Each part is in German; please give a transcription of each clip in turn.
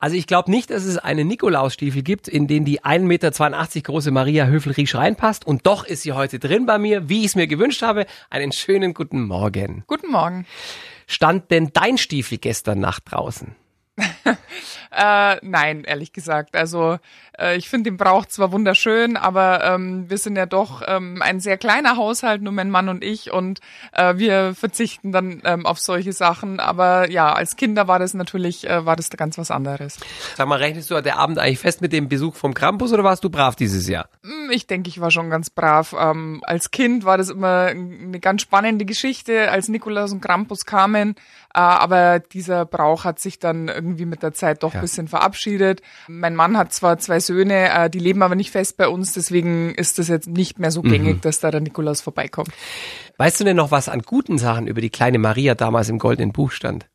Also ich glaube nicht, dass es einen Nikolausstiefel gibt, in den die 1,82 Meter große Maria Höfel-Riesch reinpasst. Und doch ist sie heute drin bei mir, wie ich es mir gewünscht habe. Einen schönen guten Morgen. Guten Morgen. Stand denn dein Stiefel gestern Nacht draußen? Äh, nein, ehrlich gesagt. Also äh, ich finde den Brauch zwar wunderschön, aber ähm, wir sind ja doch ähm, ein sehr kleiner Haushalt, nur mein Mann und ich, und äh, wir verzichten dann ähm, auf solche Sachen. Aber ja, als Kinder war das natürlich, äh, war das ganz was anderes. Sag mal, rechnest du der Abend eigentlich fest mit dem Besuch vom Krampus oder warst du brav dieses Jahr? Hm, ich denke, ich war schon ganz brav. Ähm, als Kind war das immer eine ganz spannende Geschichte, als Nikolaus und Krampus kamen. Äh, aber dieser Brauch hat sich dann irgendwie mit der Zeit doch ja. bisschen verabschiedet. Mein Mann hat zwar zwei Söhne, äh, die leben aber nicht fest bei uns, deswegen ist das jetzt nicht mehr so gängig, mhm. dass da der Nikolaus vorbeikommt. Weißt du denn noch, was an guten Sachen über die kleine Maria damals im Goldenen Buch stand?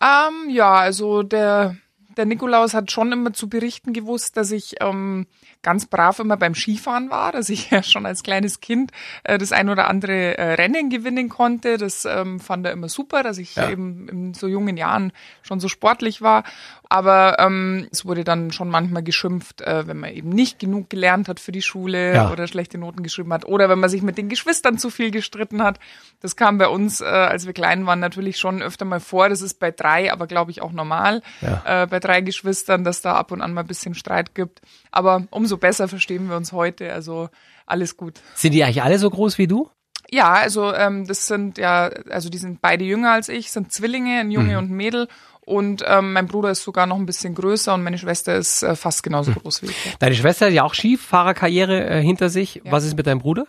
Ähm, ja, also der der Nikolaus hat schon immer zu berichten gewusst, dass ich ähm, ganz brav immer beim Skifahren war, dass ich ja schon als kleines Kind äh, das ein oder andere äh, Rennen gewinnen konnte. Das ähm, fand er immer super, dass ich ja. eben in so jungen Jahren schon so sportlich war. Aber ähm, es wurde dann schon manchmal geschimpft, äh, wenn man eben nicht genug gelernt hat für die Schule ja. oder schlechte Noten geschrieben hat oder wenn man sich mit den Geschwistern zu viel gestritten hat. Das kam bei uns, äh, als wir klein waren, natürlich schon öfter mal vor. Das ist bei drei, aber glaube ich auch normal. Ja. Äh, bei drei Geschwistern, dass da ab und an mal ein bisschen Streit gibt. Aber umso besser verstehen wir uns heute. Also alles gut. Sind die eigentlich alle so groß wie du? Ja, also ähm, das sind ja, also die sind beide jünger als ich, sind Zwillinge, ein Junge mhm. und ein Mädel. Und ähm, mein Bruder ist sogar noch ein bisschen größer und meine Schwester ist äh, fast genauso hm. groß wie ich. Deine Schwester hat ja auch Skifahrerkarriere äh, hinter sich. Ja. Was ist mit deinem Bruder?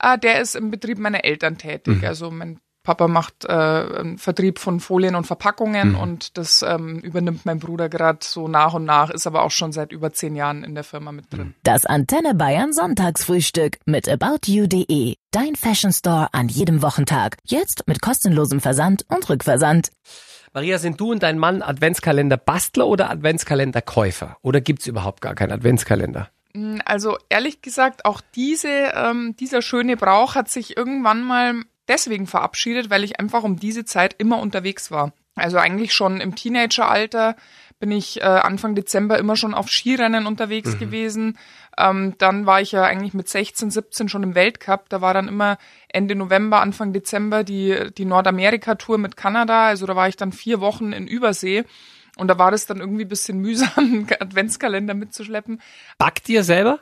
Äh, der ist im Betrieb meiner Eltern tätig. Mhm. Also mein Papa macht äh, einen Vertrieb von Folien und Verpackungen mhm. und das ähm, übernimmt mein Bruder gerade so nach und nach, ist aber auch schon seit über zehn Jahren in der Firma mit drin. Das Antenne Bayern Sonntagsfrühstück mit aboutyou.de. Dein Fashion Store an jedem Wochentag. Jetzt mit kostenlosem Versand und Rückversand. Maria, sind du und dein Mann Adventskalender-Bastler oder Adventskalender-Käufer? Oder gibt's überhaupt gar keinen Adventskalender? Hm, also ehrlich gesagt, auch diese, ähm, dieser schöne Brauch hat sich irgendwann mal deswegen verabschiedet, weil ich einfach um diese Zeit immer unterwegs war. Also eigentlich schon im Teenageralter bin ich äh, Anfang Dezember immer schon auf Skirennen unterwegs mhm. gewesen. Ähm, dann war ich ja eigentlich mit 16, 17 schon im Weltcup. Da war dann immer Ende November, Anfang Dezember die, die Nordamerika-Tour mit Kanada. Also da war ich dann vier Wochen in Übersee. Und da war das dann irgendwie bisschen mühsam, einen Adventskalender mitzuschleppen. Backt ihr selber?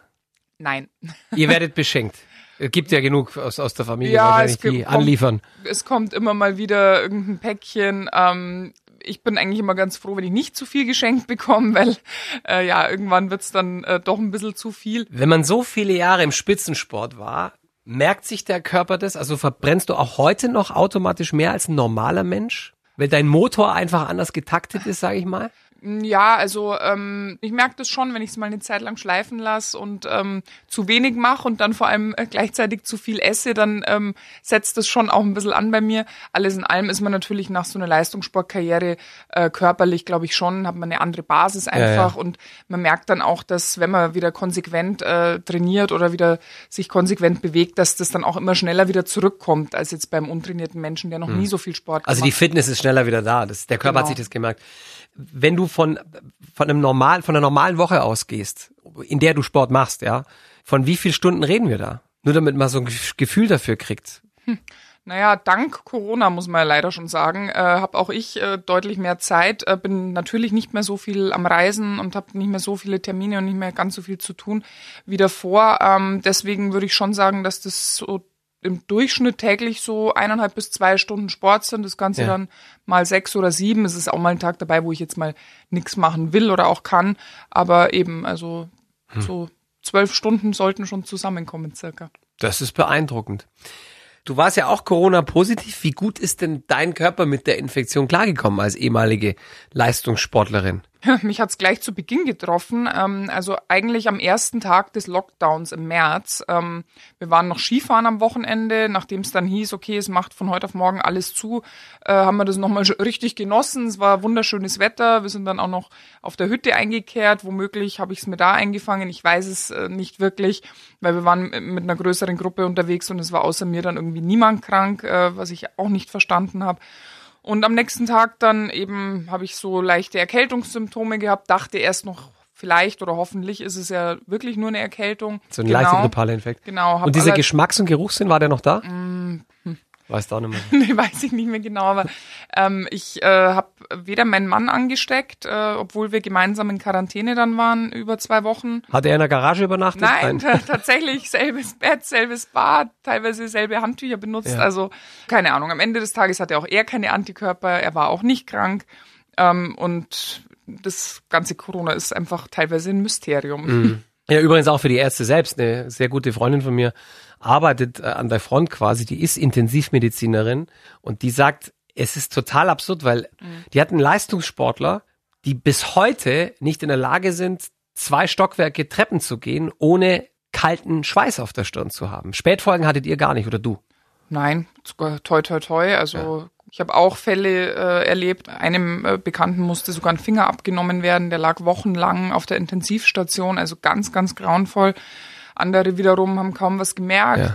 Nein. Ihr werdet beschenkt. Es gibt ja genug aus, aus der Familie ja, wahrscheinlich, die kommt, anliefern. Es kommt immer mal wieder irgendein Päckchen. Ähm, ich bin eigentlich immer ganz froh, wenn ich nicht zu viel geschenkt bekomme, weil äh, ja, irgendwann wird's dann äh, doch ein bisschen zu viel. Wenn man so viele Jahre im Spitzensport war, merkt sich der Körper das? Also verbrennst du auch heute noch automatisch mehr als ein normaler Mensch? Weil dein Motor einfach anders getaktet ist, sage ich mal? Ja, also ähm, ich merke das schon, wenn ich es mal eine Zeit lang schleifen lasse und ähm, zu wenig mache und dann vor allem äh, gleichzeitig zu viel esse, dann ähm, setzt das schon auch ein bisschen an bei mir. Alles in allem ist man natürlich nach so einer Leistungssportkarriere äh, körperlich, glaube ich schon, hat man eine andere Basis einfach ja, ja. und man merkt dann auch, dass wenn man wieder konsequent äh, trainiert oder wieder sich konsequent bewegt, dass das dann auch immer schneller wieder zurückkommt als jetzt beim untrainierten Menschen, der noch hm. nie so viel Sport Also die Fitness ist schneller wieder da. Das, der Körper genau. hat sich das gemerkt wenn du von, von einem normal, von einer normalen Woche ausgehst, in der du Sport machst, ja, von wie vielen Stunden reden wir da? Nur damit man so ein Gefühl dafür kriegt. Hm. Naja, dank Corona muss man ja leider schon sagen, äh, habe auch ich äh, deutlich mehr Zeit, äh, bin natürlich nicht mehr so viel am Reisen und habe nicht mehr so viele Termine und nicht mehr ganz so viel zu tun wie davor. Ähm, deswegen würde ich schon sagen, dass das so im Durchschnitt täglich so eineinhalb bis zwei Stunden Sport sind. Das Ganze ja. dann mal sechs oder sieben. Es ist auch mal ein Tag dabei, wo ich jetzt mal nichts machen will oder auch kann. Aber eben, also hm. so zwölf Stunden sollten schon zusammenkommen circa. Das ist beeindruckend. Du warst ja auch Corona-positiv. Wie gut ist denn dein Körper mit der Infektion klargekommen als ehemalige Leistungssportlerin? Mich hat's gleich zu Beginn getroffen. Ähm, also eigentlich am ersten Tag des Lockdowns im März. Ähm, wir waren noch Skifahren am Wochenende. Nachdem es dann hieß, okay, es macht von heute auf morgen alles zu, äh, haben wir das nochmal richtig genossen. Es war wunderschönes Wetter. Wir sind dann auch noch auf der Hütte eingekehrt. Womöglich habe ich es mir da eingefangen. Ich weiß es äh, nicht wirklich, weil wir waren mit einer größeren Gruppe unterwegs und es war außer mir dann irgendwie niemand krank, äh, was ich auch nicht verstanden habe. Und am nächsten Tag dann eben habe ich so leichte Erkältungssymptome gehabt, dachte erst noch, vielleicht oder hoffentlich ist es ja wirklich nur eine Erkältung. So ein genau. leichter grippaler Infekt. Genau. Und dieser Geschmacks- und Geruchssinn, war der noch da? Mm, hm. Weiß da nicht mehr. nee, weiß ich nicht mehr genau, aber ähm, ich äh, habe weder meinen Mann angesteckt, äh, obwohl wir gemeinsam in Quarantäne dann waren über zwei Wochen. Hat er in der Garage übernachtet? Nein, tatsächlich selbes Bett, selbes Bad, teilweise selbe Handtücher benutzt. Ja. Also keine Ahnung. Am Ende des Tages hatte auch er keine Antikörper. Er war auch nicht krank. Ähm, und das ganze Corona ist einfach teilweise ein Mysterium. Mhm. Ja, übrigens auch für die Ärzte selbst. Eine sehr gute Freundin von mir arbeitet äh, an der Front quasi, die ist Intensivmedizinerin und die sagt, es ist total absurd, weil mhm. die hatten Leistungssportler, die bis heute nicht in der Lage sind, zwei Stockwerke Treppen zu gehen, ohne kalten Schweiß auf der Stirn zu haben. Spätfolgen hattet ihr gar nicht, oder du? Nein, sogar toi toi toi. Also ja. Ich habe auch Fälle äh, erlebt. Einem äh, Bekannten musste sogar ein Finger abgenommen werden. Der lag wochenlang auf der Intensivstation, also ganz, ganz grauenvoll. Andere wiederum haben kaum was gemerkt. Ja.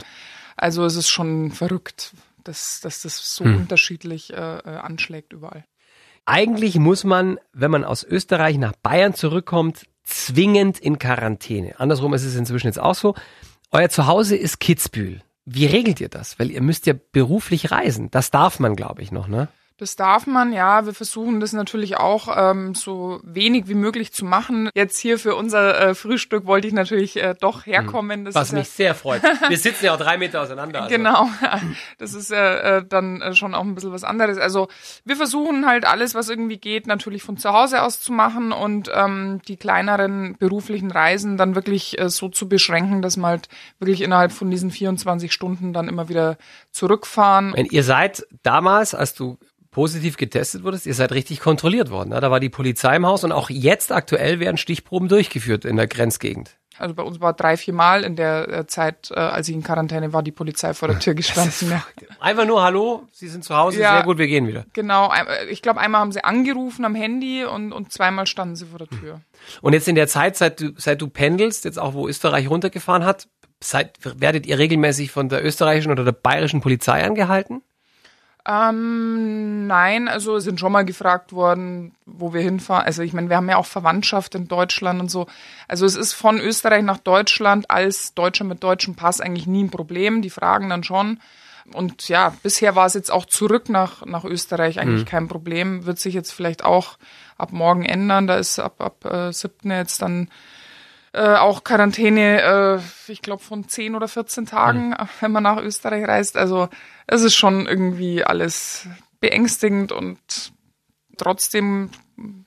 Also es ist schon verrückt, dass, dass das so hm. unterschiedlich äh, äh, anschlägt überall. Eigentlich muss man, wenn man aus Österreich nach Bayern zurückkommt, zwingend in Quarantäne. Andersrum ist es inzwischen jetzt auch so. Euer Zuhause ist Kitzbühel. Wie regelt ihr das? Weil ihr müsst ja beruflich reisen. Das darf man, glaube ich, noch, ne? Das darf man, ja. Wir versuchen das natürlich auch ähm, so wenig wie möglich zu machen. Jetzt hier für unser äh, Frühstück wollte ich natürlich äh, doch hm. herkommen. Das Was mich ja, sehr freut. Wir sitzen ja auch drei Meter auseinander. Also. Genau, das ist ja äh, dann äh, schon auch ein bisschen was anderes. Also wir versuchen halt alles, was irgendwie geht, natürlich von zu Hause aus zu machen und ähm, die kleineren beruflichen Reisen dann wirklich äh, so zu beschränken, dass man halt wirklich innerhalb von diesen 24 Stunden dann immer wieder zurückfahren. Wenn ihr seid damals, als du positiv getestet wurdest, ihr seid richtig kontrolliert worden. Da war die Polizei im Haus und auch jetzt aktuell werden Stichproben durchgeführt in der Grenzgegend. Also bei uns war drei, vier Mal in der äh, Zeit, äh, als ich in Quarantäne war, die Polizei vor der Tür gestanden. Ja. Einfach nur Hallo, Sie sind zu Hause, ja, sehr gut, wir gehen wieder. Genau, äh, ich glaube einmal haben sie angerufen am Handy und, und zweimal standen sie vor der Tür. Und jetzt in der Zeit, seit du, seit du pendelst, jetzt auch wo Österreich runtergefahren hat, seid, werdet ihr regelmäßig von der österreichischen oder der bayerischen Polizei angehalten? Ähm, nein, also sind schon mal gefragt worden, wo wir hinfahren. Also ich meine, wir haben ja auch Verwandtschaft in Deutschland und so. Also es ist von Österreich nach Deutschland als Deutscher mit deutschem Pass eigentlich nie ein Problem. Die fragen dann schon. Und ja, bisher war es jetzt auch zurück nach, nach Österreich eigentlich mhm. kein Problem. Wird sich jetzt vielleicht auch ab morgen ändern. Da ist ab, ab äh, 7. jetzt dann äh, auch Quarantäne, äh, ich glaube, von 10 oder 14 Tagen, mhm. wenn man nach Österreich reist. Also es ist schon irgendwie alles beängstigend und trotzdem,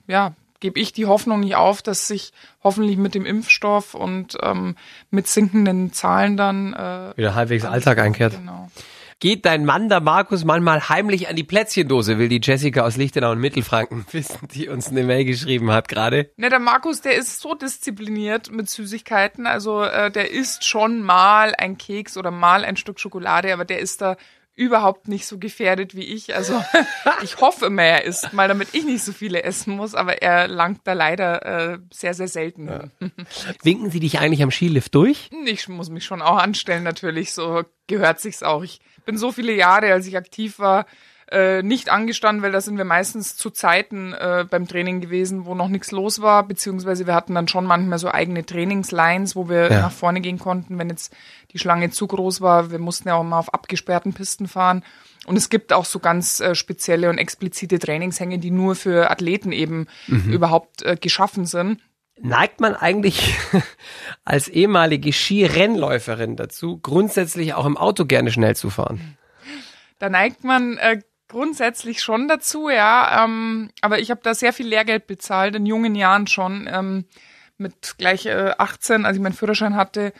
ja, gebe ich die Hoffnung nicht auf, dass sich hoffentlich mit dem Impfstoff und ähm, mit sinkenden Zahlen dann äh, wieder halbwegs Alltag einkehrt. Genau. Geht dein Mann, der Markus, manchmal heimlich an die Plätzchendose, will die Jessica aus Lichtenau und Mittelfranken wissen, die uns eine Mail geschrieben hat gerade. Ne, der Markus, der ist so diszipliniert mit Süßigkeiten. Also äh, der isst schon mal ein Keks oder mal ein Stück Schokolade, aber der ist da überhaupt nicht so gefährdet wie ich. Also ich hoffe immer, er isst mal, damit ich nicht so viele essen muss, aber er langt da leider äh, sehr, sehr selten. Ja. Winken Sie dich eigentlich am Skilift durch? Ich muss mich schon auch anstellen, natürlich. So gehört sich's auch. Ich bin so viele Jahre, als ich aktiv war, äh, nicht angestanden, weil da sind wir meistens zu Zeiten äh, beim Training gewesen, wo noch nichts los war, beziehungsweise wir hatten dann schon manchmal so eigene Trainingslines, wo wir ja. nach vorne gehen konnten, wenn jetzt die Schlange zu groß war. Wir mussten ja auch mal auf abgesperrten Pisten fahren. Und es gibt auch so ganz äh, spezielle und explizite Trainingshänge, die nur für Athleten eben mhm. überhaupt äh, geschaffen sind. Neigt man eigentlich als ehemalige Skirennläuferin dazu, grundsätzlich auch im Auto gerne schnell zu fahren? Da neigt man äh, grundsätzlich schon dazu, ja. Ähm, aber ich habe da sehr viel Lehrgeld bezahlt, in jungen Jahren schon. Ähm, mit gleich äh, 18, als ich meinen Führerschein hatte,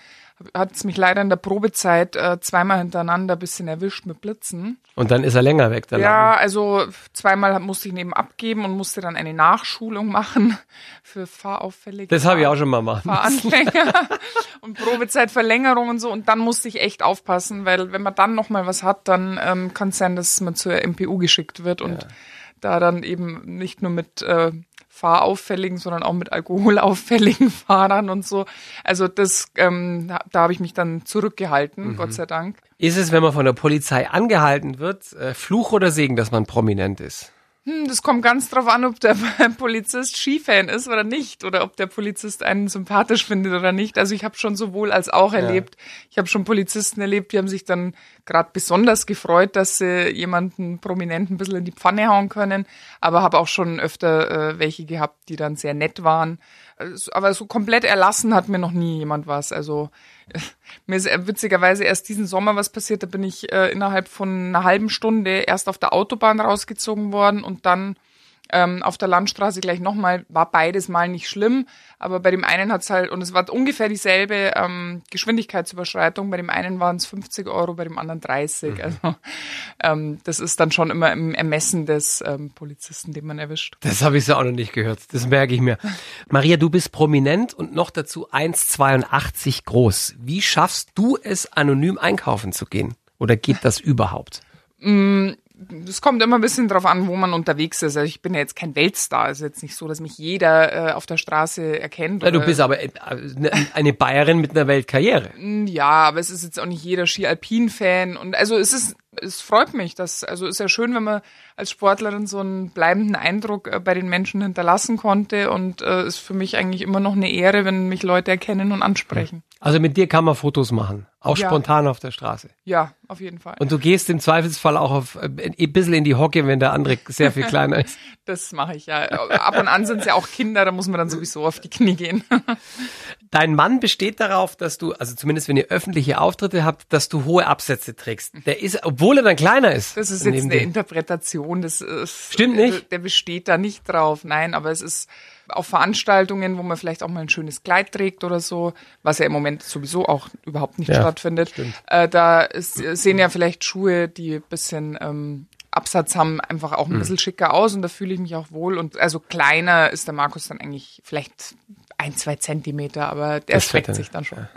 hat es mich leider in der Probezeit äh, zweimal hintereinander ein bisschen erwischt mit Blitzen. Und dann ist er länger weg, der Ja, also zweimal musste ich neben abgeben und musste dann eine Nachschulung machen für fahrauffällige Das habe ich auch schon mal machen Fahranfänger und Probezeitverlängerung und so. Und dann musste ich echt aufpassen, weil wenn man dann nochmal was hat, dann ähm, kann es sein, dass man zur MPU geschickt wird und ja da dann eben nicht nur mit äh, fahrauffälligen, sondern auch mit alkoholauffälligen Fahrern und so. Also das, ähm, da habe ich mich dann zurückgehalten, mhm. Gott sei Dank. Ist es, wenn man von der Polizei angehalten wird, äh, Fluch oder Segen, dass man prominent ist? Hm, das kommt ganz drauf an, ob der Polizist Skifan ist oder nicht oder ob der Polizist einen sympathisch findet oder nicht. Also ich habe schon sowohl als auch erlebt. Ja. Ich habe schon Polizisten erlebt, die haben sich dann gerade besonders gefreut, dass sie jemanden prominent ein bisschen in die Pfanne hauen können, aber habe auch schon öfter äh, welche gehabt, die dann sehr nett waren. Aber so komplett erlassen hat mir noch nie jemand was. Also mir ist witzigerweise erst diesen Sommer was passiert. Da bin ich äh, innerhalb von einer halben Stunde erst auf der Autobahn rausgezogen worden und dann ähm, auf der Landstraße gleich nochmal, war beides mal nicht schlimm, aber bei dem einen hat's halt, und es war ungefähr dieselbe ähm, Geschwindigkeitsüberschreitung, bei dem einen waren es 50 Euro, bei dem anderen 30. Mhm. Also ähm, das ist dann schon immer im Ermessen des ähm, Polizisten, den man erwischt. Das habe ich ja auch noch nicht gehört, das merke ich mir. Maria, du bist prominent und noch dazu 1,82 groß. Wie schaffst du es, anonym einkaufen zu gehen? Oder geht das überhaupt? Es kommt immer ein bisschen drauf an, wo man unterwegs ist. Also ich bin ja jetzt kein Weltstar. Es ist jetzt nicht so, dass mich jeder äh, auf der Straße erkennt. Ja, du bist aber äh, eine Bayerin mit einer Weltkarriere. Ja, aber es ist jetzt auch nicht jeder Ski-Alpin-Fan. Und also es ist, es freut mich, dass, also ist ja schön, wenn man als Sportlerin so einen bleibenden Eindruck äh, bei den Menschen hinterlassen konnte. Und äh, ist für mich eigentlich immer noch eine Ehre, wenn mich Leute erkennen und ansprechen. Also mit dir kann man Fotos machen. Auch ja. spontan auf der Straße. Ja, auf jeden Fall. Und du gehst im Zweifelsfall auch auf, äh, ein bisschen in die Hocke, wenn der andere sehr viel kleiner ist. das mache ich ja. Ab und an sind es ja auch Kinder, da muss man dann sowieso auf die Knie gehen. Dein Mann besteht darauf, dass du, also zumindest wenn ihr öffentliche Auftritte habt, dass du hohe Absätze trägst. Der ist, obwohl er dann kleiner ist. Das ist jetzt eine Interpretation. Das ist, Stimmt nicht. Der besteht da nicht drauf. Nein, aber es ist auf Veranstaltungen, wo man vielleicht auch mal ein schönes Kleid trägt oder so, was ja im Moment sowieso auch überhaupt nicht ja, stattfindet. Äh, da ist, sehen ja vielleicht Schuhe, die bisschen ähm, Absatz haben, einfach auch ein mhm. bisschen schicker aus und da fühle ich mich auch wohl. Und also kleiner ist der Markus dann eigentlich vielleicht ein, zwei Zentimeter, aber der streckt sich dann schon.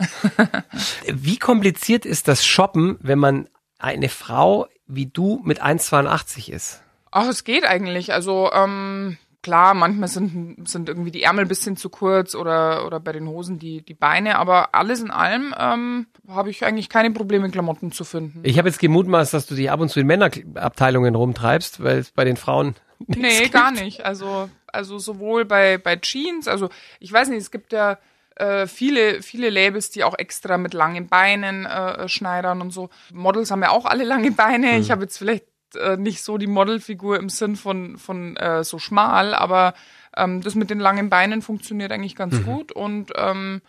Wie kompliziert ist das Shoppen, wenn man eine Frau wie du mit 1,82 ist? Ach, es geht eigentlich. Also ähm, klar, manchmal sind, sind irgendwie die Ärmel bisschen zu kurz oder, oder bei den Hosen die, die Beine, aber alles in allem ähm, habe ich eigentlich keine Probleme, Klamotten zu finden. Ich habe jetzt gemutmaßt, dass du dich ab und zu in Männerabteilungen rumtreibst, weil es bei den Frauen. Nee, gibt. gar nicht. Also, also sowohl bei, bei Jeans, also ich weiß nicht, es gibt ja äh, viele, viele Labels, die auch extra mit langen Beinen äh, schneidern und so. Models haben ja auch alle lange Beine. Mhm. Ich habe jetzt vielleicht äh, nicht so die Modelfigur im Sinn von, von äh, so schmal, aber ähm, das mit den langen Beinen funktioniert eigentlich ganz mhm. gut und ähm,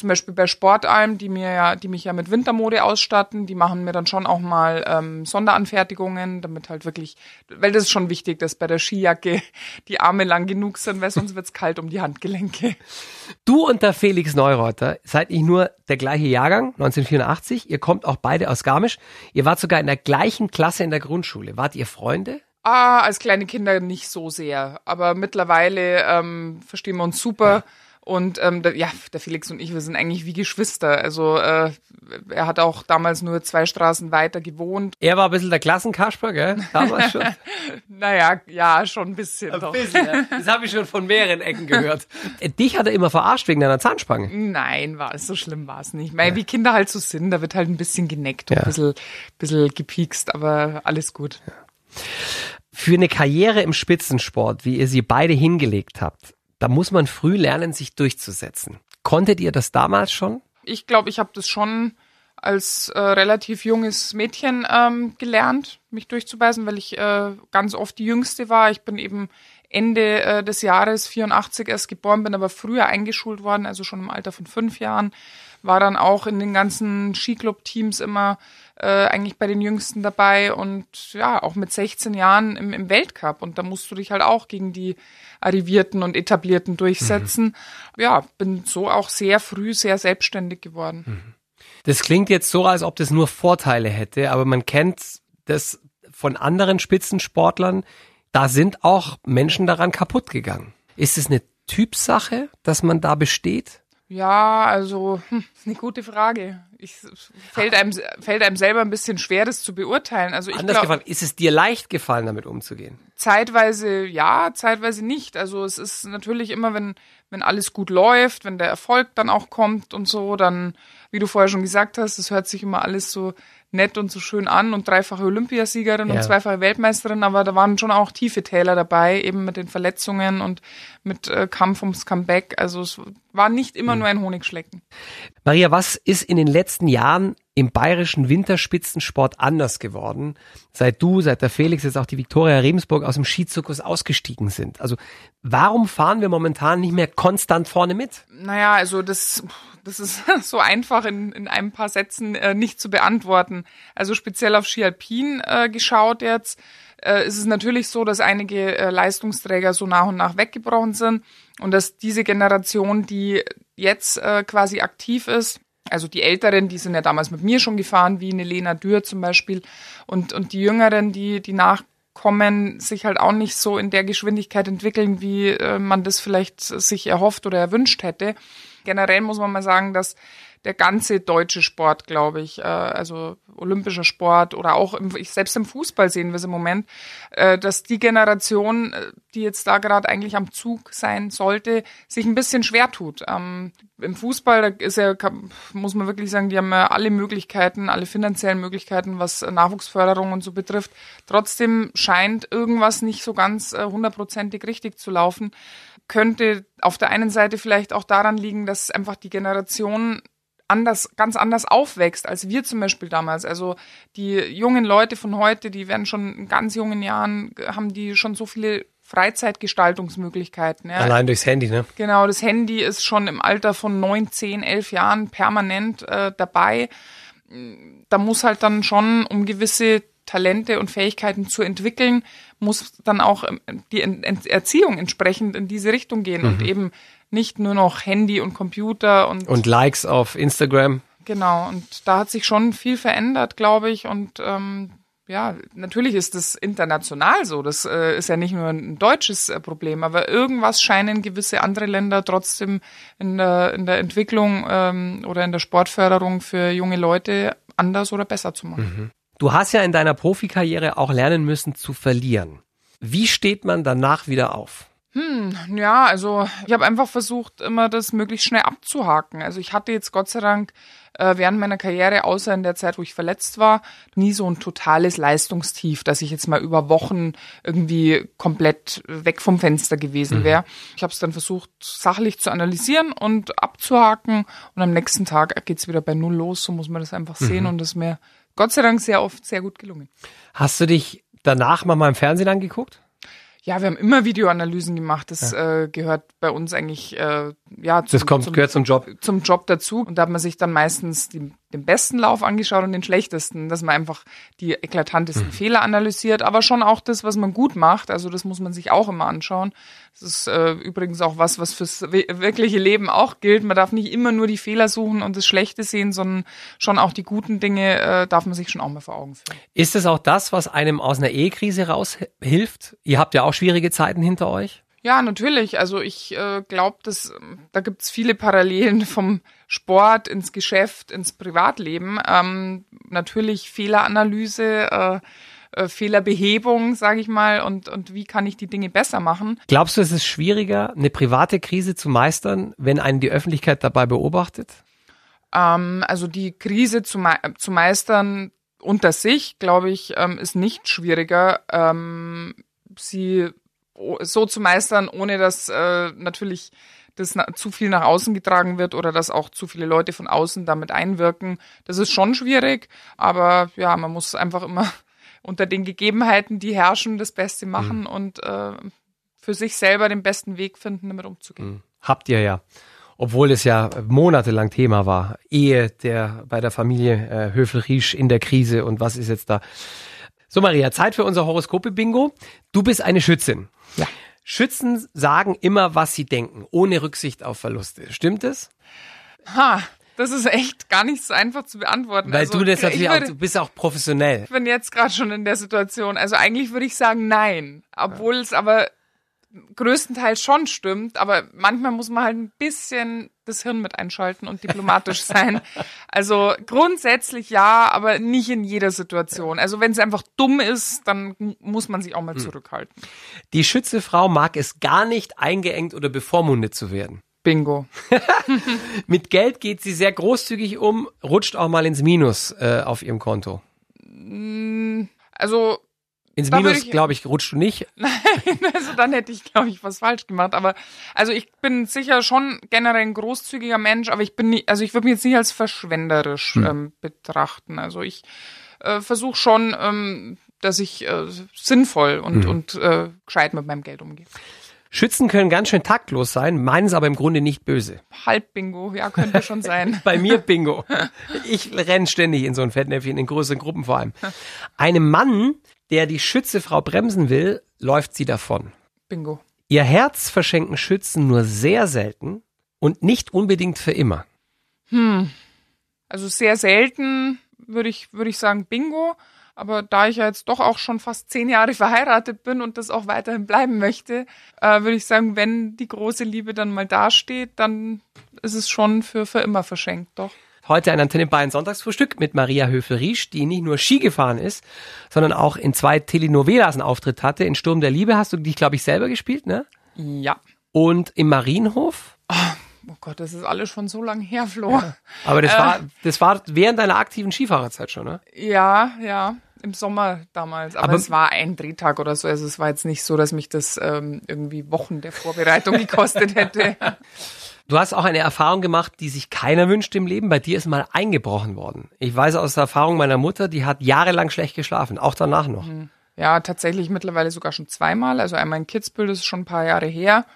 zum Beispiel bei Sportalm, die mir ja, die mich ja mit Wintermode ausstatten, die machen mir dann schon auch mal ähm, Sonderanfertigungen, damit halt wirklich, weil das ist schon wichtig, dass bei der Skijacke die Arme lang genug sind, weil sonst wird's kalt um die Handgelenke. Du und der Felix Neureuter seid nicht nur der gleiche Jahrgang, 1984, ihr kommt auch beide aus Garmisch. Ihr wart sogar in der gleichen Klasse in der Grundschule. Wart ihr Freunde? Ah, als kleine Kinder nicht so sehr, aber mittlerweile ähm, verstehen wir uns super. Ja und ähm, der, ja, der Felix und ich, wir sind eigentlich wie Geschwister. Also äh, er hat auch damals nur zwei Straßen weiter gewohnt. Er war ein bisschen der Klassenkasper, gell? Damals schon. naja, ja, schon ein bisschen. Ein doch. bisschen ja. Das habe ich schon von mehreren Ecken gehört. Äh, dich hat er immer verarscht wegen deiner Zahnspange. Nein, war es so schlimm war es nicht. Weil ja. wie Kinder halt so sind, da wird halt ein bisschen geneckt und ja. ein bisschen, bisschen gepiekst, aber alles gut. Ja. Für eine Karriere im Spitzensport, wie ihr sie beide hingelegt habt, da muss man früh lernen, sich durchzusetzen. Konntet ihr das damals schon? Ich glaube, ich habe das schon als äh, relativ junges Mädchen ähm, gelernt, mich durchzubeißen, weil ich äh, ganz oft die Jüngste war. Ich bin eben Ende äh, des Jahres 84 erst geboren, bin aber früher eingeschult worden, also schon im Alter von fünf Jahren. War dann auch in den ganzen Skiclub-Teams immer äh, eigentlich bei den Jüngsten dabei und ja, auch mit 16 Jahren im, im Weltcup. Und da musst du dich halt auch gegen die Arrivierten und Etablierten durchsetzen. Mhm. Ja, bin so auch sehr früh sehr selbstständig geworden. Mhm. Das klingt jetzt so, als ob das nur Vorteile hätte, aber man kennt das von anderen Spitzensportlern. Da sind auch Menschen daran kaputt gegangen. Ist es eine Typsache, dass man da besteht? Ja, also hm, ist eine gute Frage. Ich, fällt, einem, fällt einem selber ein bisschen schwer, das zu beurteilen. Also ich Anders glaub, gefragt, ist es dir leicht gefallen, damit umzugehen? Zeitweise ja, zeitweise nicht. Also es ist natürlich immer, wenn, wenn alles gut läuft, wenn der Erfolg dann auch kommt und so, dann, wie du vorher schon gesagt hast, es hört sich immer alles so nett und so schön an und dreifache Olympiasiegerin Ja. und zweifache Weltmeisterin, aber da waren schon auch tiefe Täler dabei, eben mit den Verletzungen und mit äh, Kampf ums Comeback. Also es war nicht immer nur ein Honigschlecken. Maria, was ist in den letzten Jahren im bayerischen Winterspitzensport anders geworden, seit du, seit der Felix, jetzt auch die Viktoria Rebensburg aus dem Skizirkus ausgestiegen sind? Also warum fahren wir momentan nicht mehr konstant vorne mit? Naja, also das, das ist so einfach in, in ein paar Sätzen äh, nicht zu beantworten. Also speziell auf Ski Alpin äh, geschaut jetzt, äh, ist es natürlich so, dass einige äh, Leistungsträger so nach und nach weggebrochen sind und dass diese Generation, die jetzt äh, quasi aktiv ist, also die Älteren, die sind ja damals mit mir schon gefahren, wie eine Lena Dürr zum Beispiel, und, und die Jüngeren, die, die nachkommen, sich halt auch nicht so in der Geschwindigkeit entwickeln, wie äh, man das vielleicht sich erhofft oder erwünscht hätte. Generell muss man mal sagen, dass der ganze deutsche Sport, glaube ich, äh, also olympischer Sport oder auch im, ich, selbst im Fußball sehen wir es im Moment, äh, dass die Generation, äh, die jetzt da gerade eigentlich am Zug sein sollte, sich ein bisschen schwer tut. Ähm, Im Fußball da ist ja, muss man wirklich sagen, die haben ja alle Möglichkeiten, alle finanziellen Möglichkeiten, was Nachwuchsförderung und so betrifft. Trotzdem scheint irgendwas nicht so ganz äh, hundertprozentig richtig zu laufen. Könnte auf der einen Seite vielleicht auch daran liegen, dass einfach die Generation anders, ganz anders aufwächst als wir zum Beispiel damals. Also die jungen Leute von heute, die werden schon in ganz jungen Jahren, haben die schon so viele Freizeitgestaltungsmöglichkeiten. Ja. Allein durchs Handy, ne? Genau, das Handy ist schon im Alter von neun, zehn, elf Jahren permanent äh, dabei. Da muss halt dann schon, um gewisse Talente und Fähigkeiten zu entwickeln, muss dann auch ähm, die Erziehung entsprechend in diese Richtung gehen und eben nicht nur noch Handy und Computer und, Und Likes auf Instagram. genau. Und da hat sich schon viel verändert, glaube ich. Und ähm, ja, natürlich ist das international so. Das äh, ist ja nicht nur ein deutsches äh, Problem, aber irgendwas scheinen gewisse andere Länder trotzdem in der, in der Entwicklung ähm, oder in der Sportförderung für junge Leute anders oder besser zu machen. Du hast ja in deiner Profikarriere auch lernen müssen zu verlieren. Wie steht man danach wieder auf? Ja, also ich habe einfach versucht, immer das möglichst schnell abzuhaken. Also ich hatte jetzt Gott sei Dank äh, während meiner Karriere, außer in der Zeit, wo ich verletzt war, nie so ein totales Leistungstief, dass ich jetzt mal über Wochen irgendwie komplett weg vom Fenster gewesen wäre. Ich habe es dann versucht, sachlich zu analysieren und abzuhaken und am nächsten Tag geht's wieder bei Null los, so muss man das einfach sehen und das ist mir Gott sei Dank sehr oft sehr gut gelungen. Hast du dich danach mal im Fernsehen angeguckt? Ja, wir haben immer Videoanalysen gemacht. Das äh, gehört bei uns eigentlich äh, ja zum, Das kommt, zum, gehört zum Job. zum Job dazu. Und da hat man sich dann meistens die, den besten Lauf angeschaut und den schlechtesten, dass man einfach die eklatantesten Mhm. Fehler analysiert, aber schon auch das, was man gut macht. Also das muss man sich auch immer anschauen. Das ist äh, übrigens auch was, was fürs wirkliche Leben auch gilt. Man darf nicht immer nur die Fehler suchen und das Schlechte sehen, sondern schon auch die guten Dinge äh, darf man sich schon auch mal vor Augen führen. Ist es auch das, was einem aus einer Ehekrise raushilft? Ihr habt ja auch schwierige Zeiten hinter euch. Ja, natürlich. Also ich äh, glaube, dass ähm, da gibt's viele Parallelen vom Sport ins Geschäft, ins Privatleben. Ähm, natürlich Fehleranalyse, äh, äh, Fehlerbehebung, sage ich mal, und, und wie kann ich die Dinge besser machen. Glaubst du, es ist schwieriger, eine private Krise zu meistern, wenn einen die Öffentlichkeit dabei beobachtet? Ähm, also die Krise zu, mei zu meistern unter sich, glaube ich, ähm, ist nicht schwieriger. Ähm, sie so zu meistern, ohne dass äh, natürlich das zu viel nach außen getragen wird oder dass auch zu viele Leute von außen damit einwirken. Das ist schon schwierig, aber ja, man muss einfach immer unter den Gegebenheiten, die herrschen, das Beste machen und äh, für sich selber den besten Weg finden, damit umzugehen. Habt ihr ja. Obwohl es ja monatelang Thema war. Ehe der bei der Familie äh, Höfel-Riesch in der Krise und was ist jetzt da? So Maria, Zeit für unser Horoskope-Bingo. Du bist eine Schützin. Ja. Schützen sagen immer, was sie denken, ohne Rücksicht auf Verluste. Stimmt es? Ha, das ist echt gar nicht so einfach zu beantworten. Weil also, du das ich natürlich auch, würde- du bist auch professionell. Ich bin jetzt gerade schon in der Situation. Also eigentlich würde ich sagen nein. Obwohl es aber größtenteils schon stimmt, aber manchmal muss man halt ein bisschen das Hirn mit einschalten und diplomatisch sein. Also grundsätzlich ja, aber nicht in jeder Situation. Also wenn es einfach dumm ist, dann muss man sich auch mal hm. zurückhalten. Die Schützefrau mag es gar nicht, eingeengt oder bevormundet zu werden. Bingo. Mit Geld geht sie sehr großzügig um, rutscht auch mal ins Minus äh, auf ihrem Konto. Mm, also ins Minus, glaube ich, rutscht du nicht. Nein, also dann hätte ich, glaube ich, was falsch gemacht. Aber also ich bin sicher schon generell ein großzügiger Mensch, aber ich bin nicht, also ich würde mich jetzt nicht als verschwenderisch hm. ähm, betrachten. Also ich äh, versuche schon, ähm, dass ich äh, sinnvoll und, hm. und äh, gescheit mit meinem Geld umgehe. Schützen können ganz schön taktlos sein, meinen es aber im Grunde nicht böse. Halb Bingo, ja, könnte schon sein. Bei mir Bingo. Ich renne ständig in so ein Fettnäpfchen, in größeren Gruppen vor allem. Einem Mann, der die Schützefrau bremsen will, läuft sie davon. Bingo. Ihr Herz verschenken Schützen nur sehr selten und nicht unbedingt für immer. Hm. Also sehr selten würde ich, würde ich sagen Bingo. Aber da ich ja jetzt doch auch schon fast zehn Jahre verheiratet bin und das auch weiterhin bleiben möchte, äh, würde ich sagen, wenn die große Liebe dann mal dasteht, dann ist es schon für, für immer verschenkt, doch. Heute ein Antenne Bayern Sonntagsfrühstück mit Maria Höfel-Riesch, die nicht nur Ski gefahren ist, sondern auch in zwei Telenovelas einen Auftritt hatte. In Sturm der Liebe hast du dich, glaube ich, selber gespielt, ne? Ja. Und im Marienhof? Oh, oh Gott, das ist alles schon so lang her, Flo. Ja. Aber das äh, war, das war während deiner aktiven Skifahrerzeit schon, ne? Ja, ja. Im Sommer damals. Aber, Aber, es war ein Drehtag oder so. Also es war jetzt nicht so, dass mich das ähm, irgendwie Wochen der Vorbereitung gekostet hätte. Du hast auch eine Erfahrung gemacht, die sich keiner wünscht im Leben. Bei dir ist mal eingebrochen worden. Ich weiß aus der Erfahrung meiner Mutter, die hat jahrelang schlecht geschlafen, auch danach noch. Mhm. Ja, tatsächlich mittlerweile sogar schon zweimal. Also einmal in Kitzbühel, das ist schon ein paar Jahre her,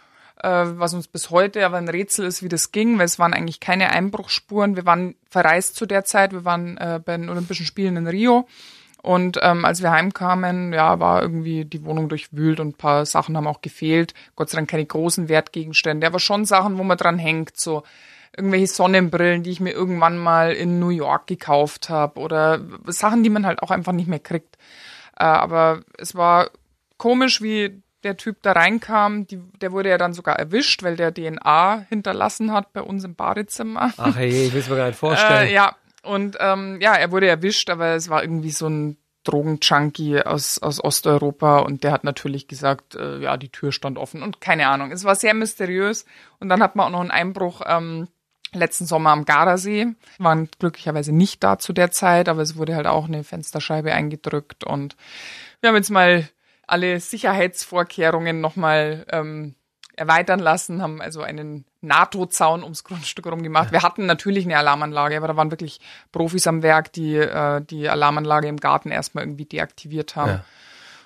äh, was uns bis heute aber ein Rätsel ist, wie das ging, weil es waren eigentlich keine Einbruchsspuren. Wir waren verreist zu der Zeit, wir waren äh, bei den Olympischen Spielen in Rio und ähm, als wir heimkamen, ja, war irgendwie die Wohnung durchwühlt und ein paar Sachen haben auch gefehlt. Gott sei Dank keine großen Wertgegenstände, aber schon Sachen, wo man dran hängt, so irgendwelche Sonnenbrillen, die ich mir irgendwann mal in New York gekauft habe oder Sachen, die man halt auch einfach nicht mehr kriegt. Äh, aber es war komisch, wie der Typ da reinkam. Die, der wurde ja dann sogar erwischt, weil der DNA hinterlassen hat bei uns im Badezimmer. Ach hey, ich will es mir gar nicht vorstellen. Äh, ja, und ähm, ja, er wurde erwischt, aber es war irgendwie so ein Drogenjunkie aus, aus Osteuropa und der hat natürlich gesagt, äh, ja, die Tür stand offen und keine Ahnung. Es war sehr mysteriös und dann hat man auch noch einen Einbruch ähm, letzten Sommer am Gardasee. Waren glücklicherweise nicht da zu der Zeit, aber es wurde halt auch eine Fensterscheibe eingedrückt und wir haben jetzt mal alle Sicherheitsvorkehrungen nochmal ähm, erweitern lassen, haben also einen NATO-Zaun ums Grundstück herum gemacht. Wir hatten natürlich eine Alarmanlage, aber da waren wirklich Profis am Werk, die äh, die Alarmanlage im Garten erstmal irgendwie deaktiviert haben. Ja.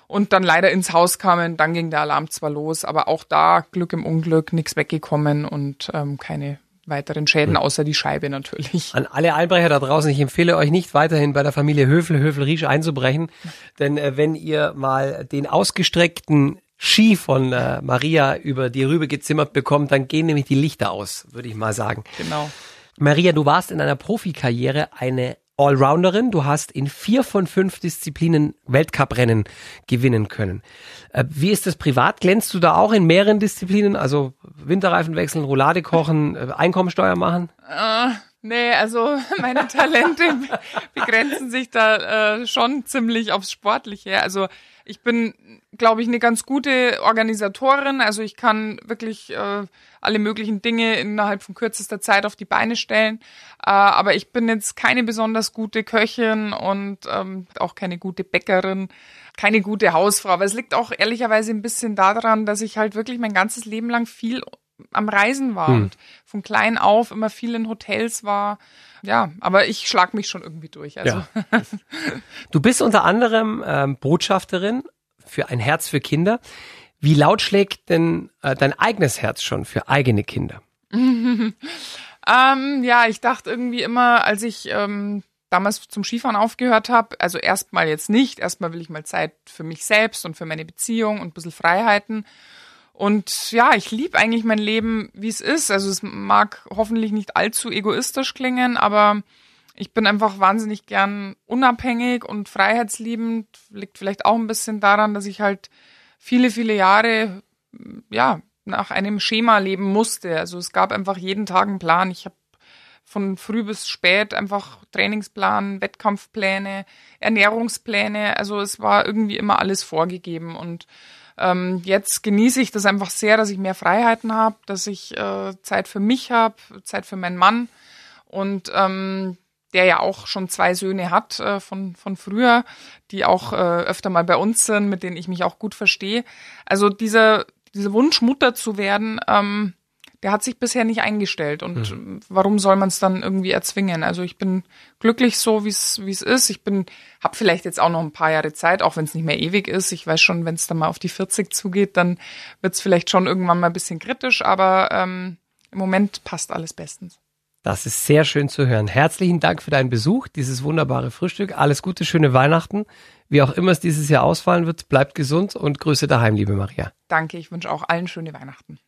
Und dann leider ins Haus kamen, dann ging der Alarm zwar los, aber auch da Glück im Unglück, nichts weggekommen und ähm, keine weiteren Schäden, außer die Scheibe natürlich. An alle Einbrecher da draußen, ich empfehle euch nicht weiterhin bei der Familie Höfel, Höfel Riesch einzubrechen, denn äh, wenn ihr mal den ausgestreckten Ski von äh, Maria über die Rübe gezimmert bekommt, dann gehen nämlich die Lichter aus, würde ich mal sagen. Genau. Maria, du warst in deiner Profikarriere eine Allrounderin. Du hast in vier von fünf Disziplinen Weltcuprennen gewinnen können. Äh, wie ist das privat? Glänzt du da auch in mehreren Disziplinen? Also Winterreifen wechseln, Roulade kochen, äh, Einkommensteuer machen? Uh. Nee, also meine Talente begrenzen sich da äh, schon ziemlich aufs Sportliche. Also ich bin, glaube ich, eine ganz gute Organisatorin. Also ich kann wirklich äh, alle möglichen Dinge innerhalb von kürzester Zeit auf die Beine stellen. Äh, aber ich bin jetzt keine besonders gute Köchin und ähm, auch keine gute Bäckerin, keine gute Hausfrau. Aber es liegt auch ehrlicherweise ein bisschen daran, dass ich halt wirklich mein ganzes Leben lang viel am Reisen war hm. und von klein auf immer viel in Hotels war. Ja, aber ich schlag mich schon irgendwie durch. Also. Ja. Du bist unter anderem ähm, Botschafterin für ein Herz für Kinder. Wie laut schlägt denn äh, dein eigenes Herz schon für eigene Kinder? ähm, ja, ich dachte irgendwie immer, als ich ähm, damals zum Skifahren aufgehört habe, also erstmal jetzt nicht, erstmal will ich mal Zeit für mich selbst und für meine Beziehung und ein bisschen Freiheiten. Und ja, ich liebe eigentlich mein Leben, wie es ist. Also es mag hoffentlich nicht allzu egoistisch klingen, aber ich bin einfach wahnsinnig gern unabhängig und freiheitsliebend. Liegt vielleicht auch ein bisschen daran, dass ich halt viele, viele Jahre ja nach einem Schema leben musste. Also es gab einfach jeden Tag einen Plan. Ich habe von früh bis spät einfach Trainingsplan, Wettkampfpläne, Ernährungspläne. Also es war irgendwie immer alles vorgegeben und ähm, jetzt genieße ich das einfach sehr, dass ich mehr Freiheiten habe, dass ich äh, Zeit für mich habe, Zeit für meinen Mann und ähm, der ja auch schon zwei Söhne hat äh, von, von früher, die auch äh, öfter mal bei uns sind, mit denen ich mich auch gut verstehe. Also dieser, dieser Wunsch, Mutter zu werden, ähm, der hat sich bisher nicht eingestellt. Und mhm. warum soll man es dann irgendwie erzwingen? Also ich bin glücklich so, wie es wie es ist. Ich bin, habe vielleicht jetzt auch noch ein paar Jahre Zeit, auch wenn es nicht mehr ewig ist. Ich weiß schon, wenn es dann mal auf die 40 zugeht, dann wird es vielleicht schon irgendwann mal ein bisschen kritisch, aber ähm, im Moment passt alles bestens. Das ist sehr schön zu hören. Herzlichen Dank für deinen Besuch, dieses wunderbare Frühstück. Alles Gute, schöne Weihnachten. Wie auch immer es dieses Jahr ausfallen wird, bleibt gesund und Grüße daheim, liebe Maria. Danke, ich wünsche auch allen schöne Weihnachten.